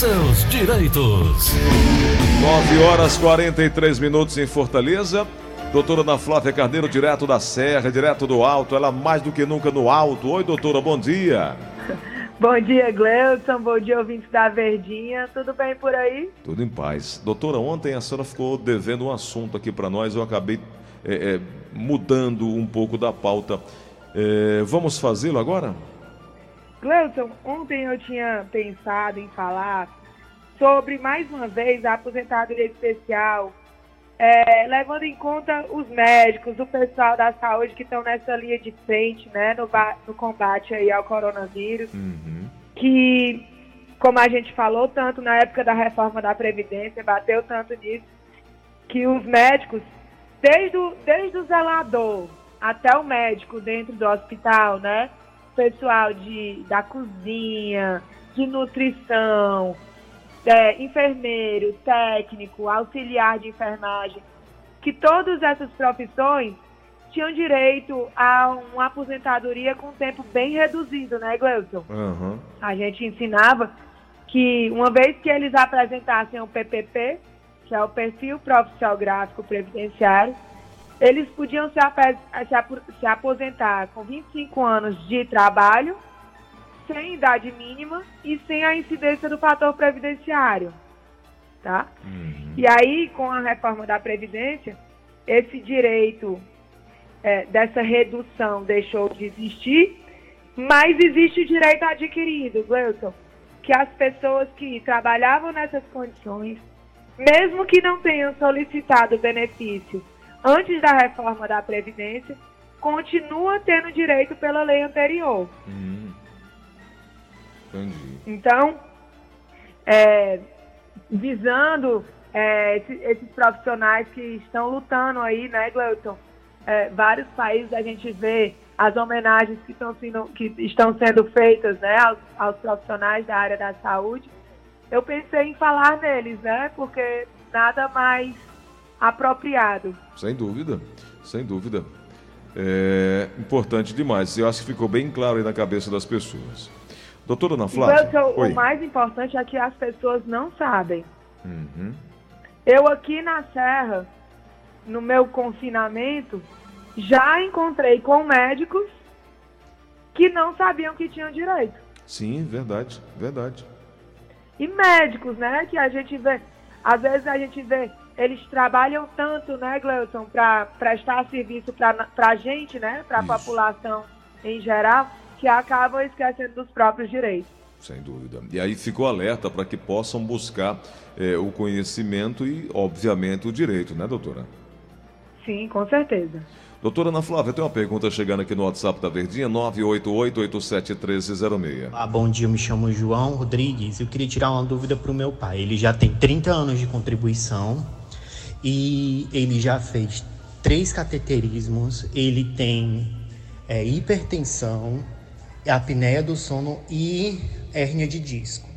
seus direitos. 9 horas 43 minutos em Fortaleza. Doutora Ana Flávia Carneiro, direto da Serra, direto do Alto, ela mais do que nunca no alto. Oi, doutora, bom dia. Bom dia, Gleudson. Bom dia, ouvintes da Verdinha. Tudo bem por aí? Tudo em paz. Doutora, ontem a senhora ficou devendo um assunto aqui para nós. Eu acabei é, é, mudando um pouco da pauta. É, vamos fazê-lo agora? Gleudson, ontem eu tinha pensado em falar sobre, mais uma vez, a aposentadoria especial, é, levando em conta os médicos, o pessoal da saúde que estão nessa linha de frente, né, no, no combate aí ao coronavírus, uhum. que, como a gente falou tanto na época da reforma da Previdência, bateu tanto nisso, que os médicos, desde o, desde o zelador até o médico dentro do hospital, né, pessoal de, da cozinha, de nutrição, é, enfermeiro, técnico, auxiliar de enfermagem, que todas essas profissões tinham direito a uma aposentadoria com tempo bem reduzido, né, Gleuson? Uhum. A gente ensinava que uma vez que eles apresentassem o PPP, que é o perfil profissional gráfico previdenciário, eles podiam se, se aposentar com 25 anos de trabalho, sem idade mínima e sem a incidência do fator previdenciário. Tá? Uhum. E aí, com a reforma da Previdência, esse direito é, dessa redução deixou de existir, mas existe o direito adquirido, Gleuton, que as pessoas que trabalhavam nessas condições, mesmo que não tenham solicitado benefício antes da reforma da Previdência, continua tendo direito pela lei anterior. Hum. Entendi. Então, é, visando é, esses, profissionais que estão lutando aí, né, Gleuton? É, vários países a gente vê as homenagens que estão sendo, que estão sendo feitas né, aos, aos profissionais da área da saúde. Eu pensei em falar neles, né? Porque nada mais apropriado. Sem dúvida, sem dúvida. É importante demais. Eu acho que ficou bem claro aí na cabeça das pessoas. Doutora Ana Flávia. o, o mais importante é que as pessoas não sabem. Uhum. Eu aqui na Serra, no meu confinamento, já encontrei com médicos que não sabiam que tinham direito. Sim, verdade, verdade. E médicos, né? Que a gente vê, às vezes a gente vê eles trabalham tanto, né, Gleuton, para prestar serviço para a gente, né, para a população em geral, que acabam esquecendo dos próprios direitos. Sem dúvida. E aí ficou alerta para que possam buscar é, o conhecimento e, obviamente, o direito, né, doutora? Sim, com certeza. Doutora Ana Flávia, tem uma pergunta chegando aqui no WhatsApp da Verdinha, 988-871306. Ah, bom dia, eu me chamo João Rodrigues. Eu queria tirar uma dúvida para o meu pai. Ele já tem 30 anos de contribuição e ele já fez três cateterismos, ele tem é, hipertensão, apneia do sono e hérnia de disco.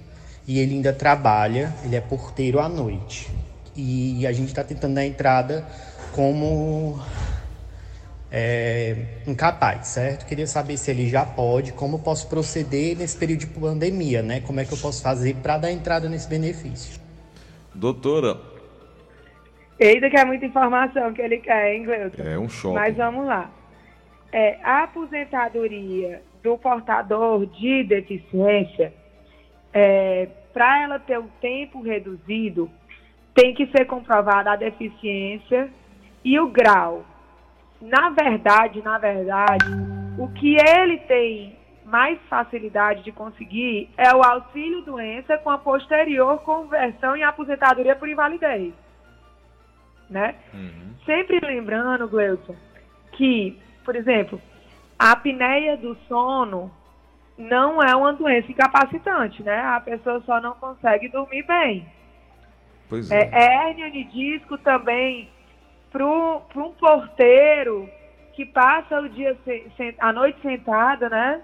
E ele ainda trabalha, ele é porteiro à noite. E a gente está tentando dar entrada como é, incapaz, certo? Queria saber se ele já pode, como posso proceder nesse período de pandemia, né? Como é que eu posso fazer para dar entrada nesse benefício? Doutora, Eita, que é muita informação que ele quer, hein, Gleuton? É um choque. Mas vamos lá. É, a aposentadoria do portador de deficiência, é, para ela ter um tempo reduzido, tem que ser comprovada a deficiência e o grau. Na verdade, na verdade, o que ele tem mais facilidade de conseguir é o auxílio doença com a posterior conversão em aposentadoria por invalidez né? Uhum. Sempre lembrando, Gleuton, que, por exemplo, a apneia do sono não é uma doença incapacitante, né? A pessoa só não consegue dormir bem. Pois é. é hérnia de disco também para um porteiro que passa o dia a noite sentada, né?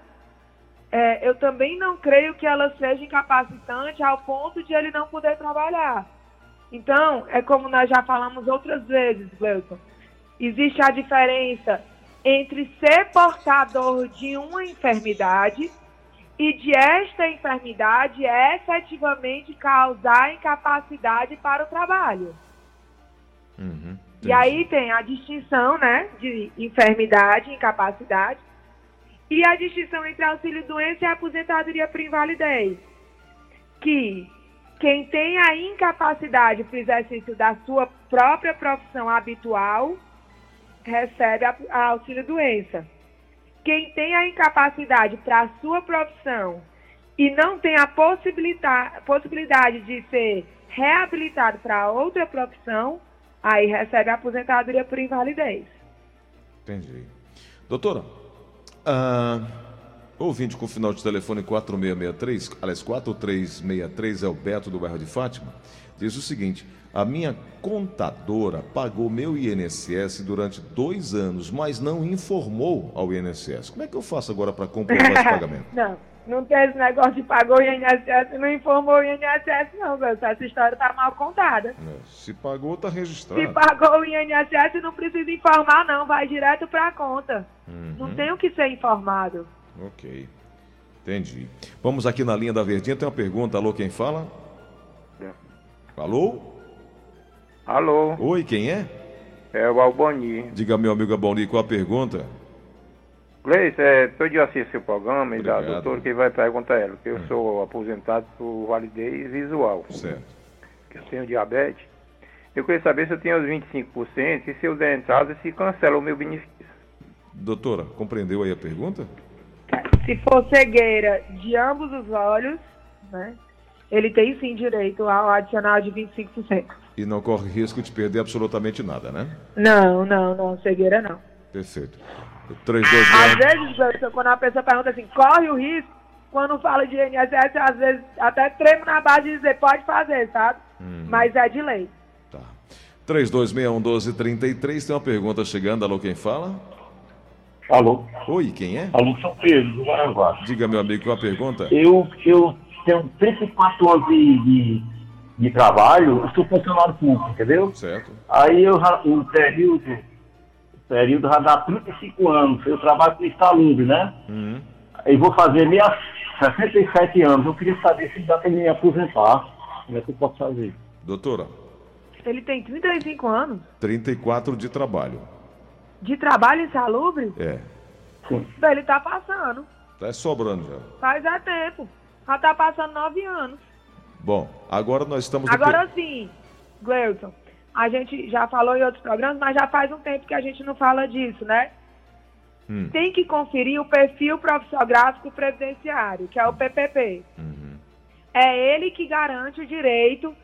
É, eu também não creio que ela seja incapacitante ao ponto de ele não poder trabalhar. Então, é como nós já falamos outras vezes, Gleuton. Existe a diferença entre ser portador de uma enfermidade e de esta enfermidade efetivamente causar incapacidade para o trabalho. Uhum, e aí tem a distinção, né, de enfermidade, incapacidade, e a distinção entre auxílio-doença e aposentadoria por invalidez. Que quem tem a incapacidade para o exercício da sua própria profissão habitual recebe a, a auxílio-doença. Quem tem a incapacidade para a sua profissão e não tem a possibilidade, possibilidade de ser reabilitado para outra profissão, aí recebe a aposentadoria por invalidez. Entendi. Doutora, uh, ouvinte com final de telefone 4663, aliás, 4363 é o Beto do bairro de Fátima, diz o seguinte: a minha contadora pagou meu INSS durante dois anos, mas não informou ao INSS. Como é que eu faço agora para comprovar esse pagamento? não, não tem esse negócio de pagou o INSS e não informou o INSS, não, Essa história está mal contada. É, se pagou, está registrado. Se pagou o INSS, não precisa informar, não. Vai direto para a conta. Uhum. Não tem o que ser informado. Ok. Entendi. Vamos aqui na linha da Verdinha. Tem uma pergunta. Alô, quem fala? É. Alô? Alô? Oi, quem é? É o Alboni. Diga, meu amigo Alboni, qual a pergunta? Gleice, é, todo dia assisto o programa e da doutora que vai perguntar ela, que eu hum. sou aposentado por validez visual. Certo. Que eu tenho diabetes. Eu queria saber se eu tenho os 25% e se eu der entrada, se cancela o meu benefício. Doutora, compreendeu aí a pergunta? Se for cegueira de ambos os olhos, né, ele tem sim direito ao adicional de 25%. E não corre risco de perder absolutamente nada, né? Não, não, não, cegueira não. Perfeito. 3, 2, Às vezes, quando a pessoa pergunta assim, corre o risco, quando fala de INSS, às vezes até tremo na base de dizer, pode fazer, sabe? Uhum. Mas é de lei. Tá. 3261-1233, tem uma pergunta chegando. Alô, quem fala? Alô. Oi, quem é? Alô, São Pedro, do Maranguá. Diga, meu amigo, qual a pergunta? Eu, eu tenho 34 anos de, de, de trabalho, eu sou funcionário público, entendeu? Certo. Aí eu, o período, o período já dá 35 anos, eu trabalho com insalubre, né? Uhum. Aí vou fazer minha 67 anos, eu queria saber se dá para me aposentar, como é que eu posso fazer? Doutora. Ele tem 35 anos? 34 de trabalho. De trabalho insalubre? É. Sim. Ele tá passando. Tá sobrando já. Faz é tempo. Já tá passando nove anos. Bom, agora nós estamos... Agora sim, Gleuton, a gente já falou em outros programas, mas já faz um tempo que a gente não fala disso, né? Hum. Tem que conferir o perfil profissiográfico previdenciário, que é o PPP. Uhum. É ele que garante o direito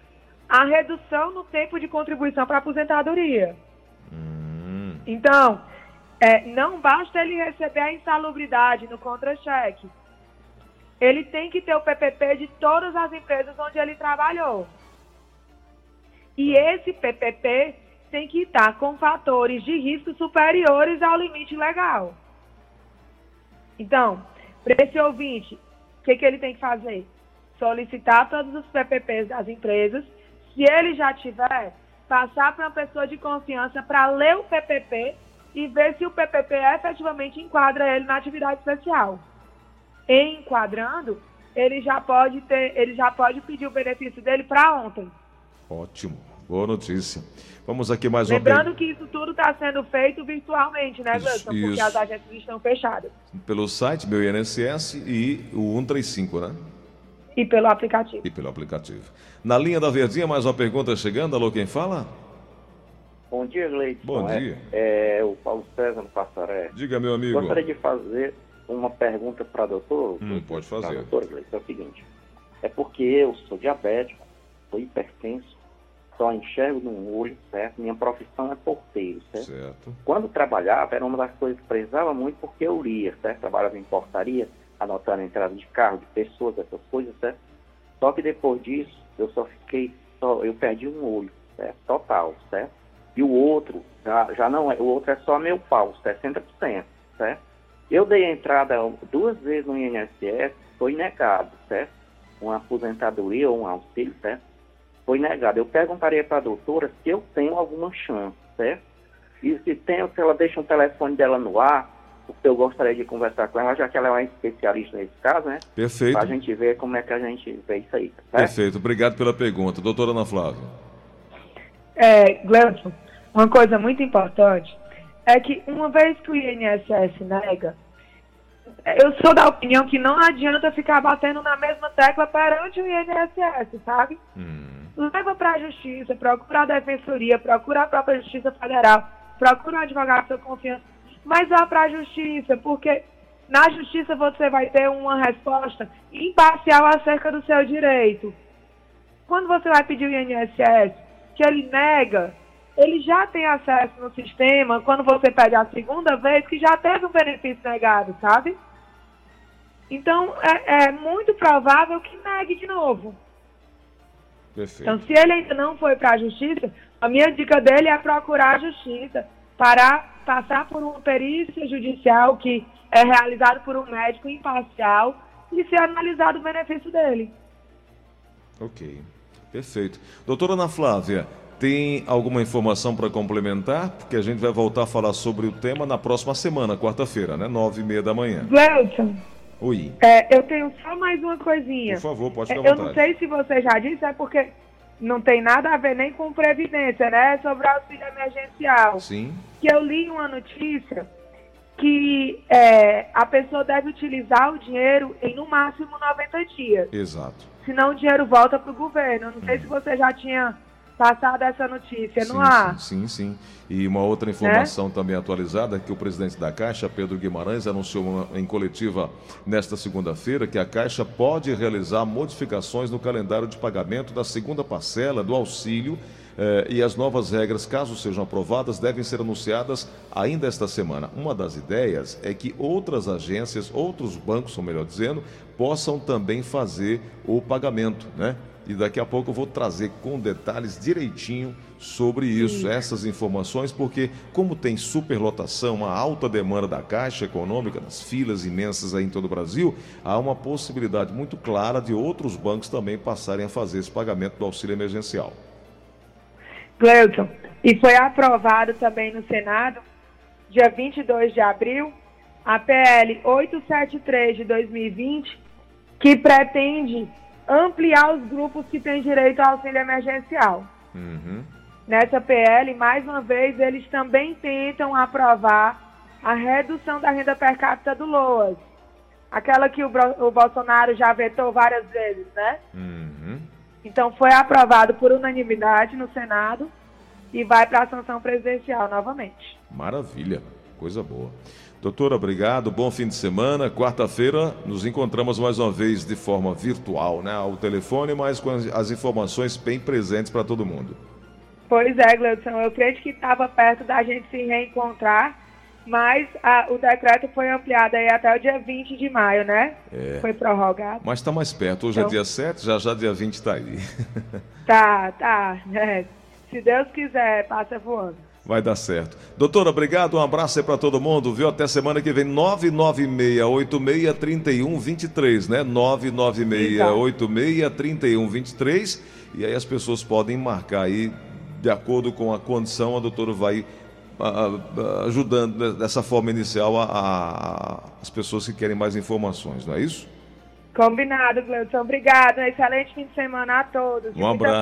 à redução no tempo de contribuição para aposentadoria. Então, é, não basta ele receber a insalubridade no contra-cheque ele tem que ter o PPP de todas as empresas onde ele trabalhou. E esse PPP tem que estar com fatores de risco superiores ao limite legal. Então, para esse ouvinte, o que, que ele tem que fazer? Solicitar todos os PPPs das empresas. Se ele já tiver, passar para uma pessoa de confiança para ler o PPP e ver se o PPP efetivamente enquadra ele na atividade especial enquadrando, ele já pode ter, ele já pode pedir o benefício dele para ontem. Ótimo, boa notícia. Vamos aqui mais uma Lembrando que isso tudo está sendo feito virtualmente, né, Gleison? Porque as agências estão fechadas. Pelo site, meu INSS e o 135, né? E pelo aplicativo. E pelo aplicativo. Na linha da Verdinha, mais uma pergunta chegando. Alô, quem fala? Bom dia, Gleison. Bom é, dia. É, o Paulo César no Passaré. Diga, meu amigo. Gostaria de fazer uma pergunta para a doutora. Hum, pode fazer. Doutora, é o seguinte. É porque eu sou diabético, sou hipertenso, só enxergo num olho, certo? Minha profissão é porteiro, certo? certo? Quando trabalhava, era uma das coisas que precisava muito porque eu lia, certo? Trabalhava em portaria, anotando a entrada de carro, de pessoas, essas coisas, certo? Só que depois disso, eu só fiquei, só, eu perdi um olho, certo? Total, certo? E o outro, já, já não é, o outro é só meu pau, 60%, certo? Eu dei entrada duas vezes no INSS, foi negado, certo? Uma aposentadoria ou um auxílio, certo? Foi negado. Eu perguntaria para a doutora se eu tenho alguma chance, certo? E se tenho, se ela deixa o telefone dela no ar, eu gostaria de conversar com ela, já que ela é uma especialista nesse caso, né? Perfeito. Para a gente ver como é que a gente vê isso aí. Tá Perfeito. Obrigado pela pergunta. Doutora Ana Flávia. É, Gleison, uma coisa muito importante é que uma vez que o INSS nega, eu sou da opinião que não adianta ficar batendo na mesma tecla perante o INSS, sabe? Hum. Leva para a justiça, procura a defensoria, procura a própria Justiça Federal, procura um advogado de sua confiança, mas vá para a justiça, porque na justiça você vai ter uma resposta imparcial acerca do seu direito. Quando você vai pedir o INSS, que ele nega, ele já tem acesso no sistema, quando você pede a segunda vez, que já teve um benefício negado, sabe? Então, é, é muito provável que negue de novo. Perfeito. Então, se ele ainda não foi para a justiça, a minha dica dele é procurar a justiça para passar por uma perícia judicial que é realizado por um médico imparcial e ser analisado o benefício dele. Ok, perfeito. Doutora Ana Flávia, tem alguma informação para complementar? Porque a gente vai voltar a falar sobre o tema na próxima semana, quarta-feira, né? Nove e meia da manhã. Gleuton. Oi. É, eu tenho só mais uma coisinha. Por favor, pode ficar é, Eu não sei se você já disse, é porque não tem nada a ver nem com previdência, né? Sobre auxílio emergencial. Sim. Que eu li uma notícia que é, a pessoa deve utilizar o dinheiro em no máximo 90 dias. Exato. Senão o dinheiro volta para o governo. Não sei se você já tinha passado essa notícia sim, no ar. Sim, sim, sim. E uma outra informação é? também atualizada, que o presidente da Caixa, Pedro Guimarães, anunciou uma, em coletiva nesta segunda-feira que a Caixa pode realizar modificações no calendário de pagamento da segunda parcela do auxílio eh, e as novas regras, caso sejam aprovadas, devem ser anunciadas ainda esta semana. Uma das ideias é que outras agências, outros bancos, ou melhor dizendo, possam também fazer o pagamento, né? E daqui a pouco eu vou trazer com detalhes direitinho sobre isso, Sim. essas informações, porque como tem superlotação, uma alta demanda da Caixa Econômica, das filas imensas aí em todo o Brasil, há uma possibilidade muito clara de outros bancos também passarem a fazer esse pagamento do auxílio emergencial. Gleuton, e foi aprovado também no Senado, dia 22 de abril, a PL 873 de 2020, que pretende ampliar os grupos que têm direito ao auxílio emergencial. Uhum. Nessa PL, mais uma vez, eles também tentam aprovar a redução da renda per capita do LOAS. Aquela que o, o Bolsonaro já vetou várias vezes, né? Uhum. Então, foi aprovado por unanimidade no Senado e vai para a sanção presidencial novamente. Maravilha, coisa boa. Doutora, obrigado. Bom fim de semana. Quarta-feira nos encontramos mais uma vez de forma virtual, né? Ao telefone, mas com as informações bem presentes para todo mundo. Pois é, Gleudson. Eu creio que estava perto da gente se reencontrar, mas a, o decreto foi ampliado aí até o dia 20 de maio, né? É. Foi prorrogado. Mas está mais perto. Hoje é então... é dia 7, já já dia 20 está aí. Tá, tá. É. Se Deus quiser, passa voando. Vai dar certo. Doutora, obrigado. Um abraço aí para todo mundo, viu? Até semana que vem. 996863123, né? 996863123. E aí as pessoas podem marcar aí, de acordo com a condição, a doutora vai ajudando dessa forma inicial a, a, as pessoas que querem mais informações, não é isso? Combinado, Gleudson. Obrigado. Excelente fim de semana a todos. Um abraço.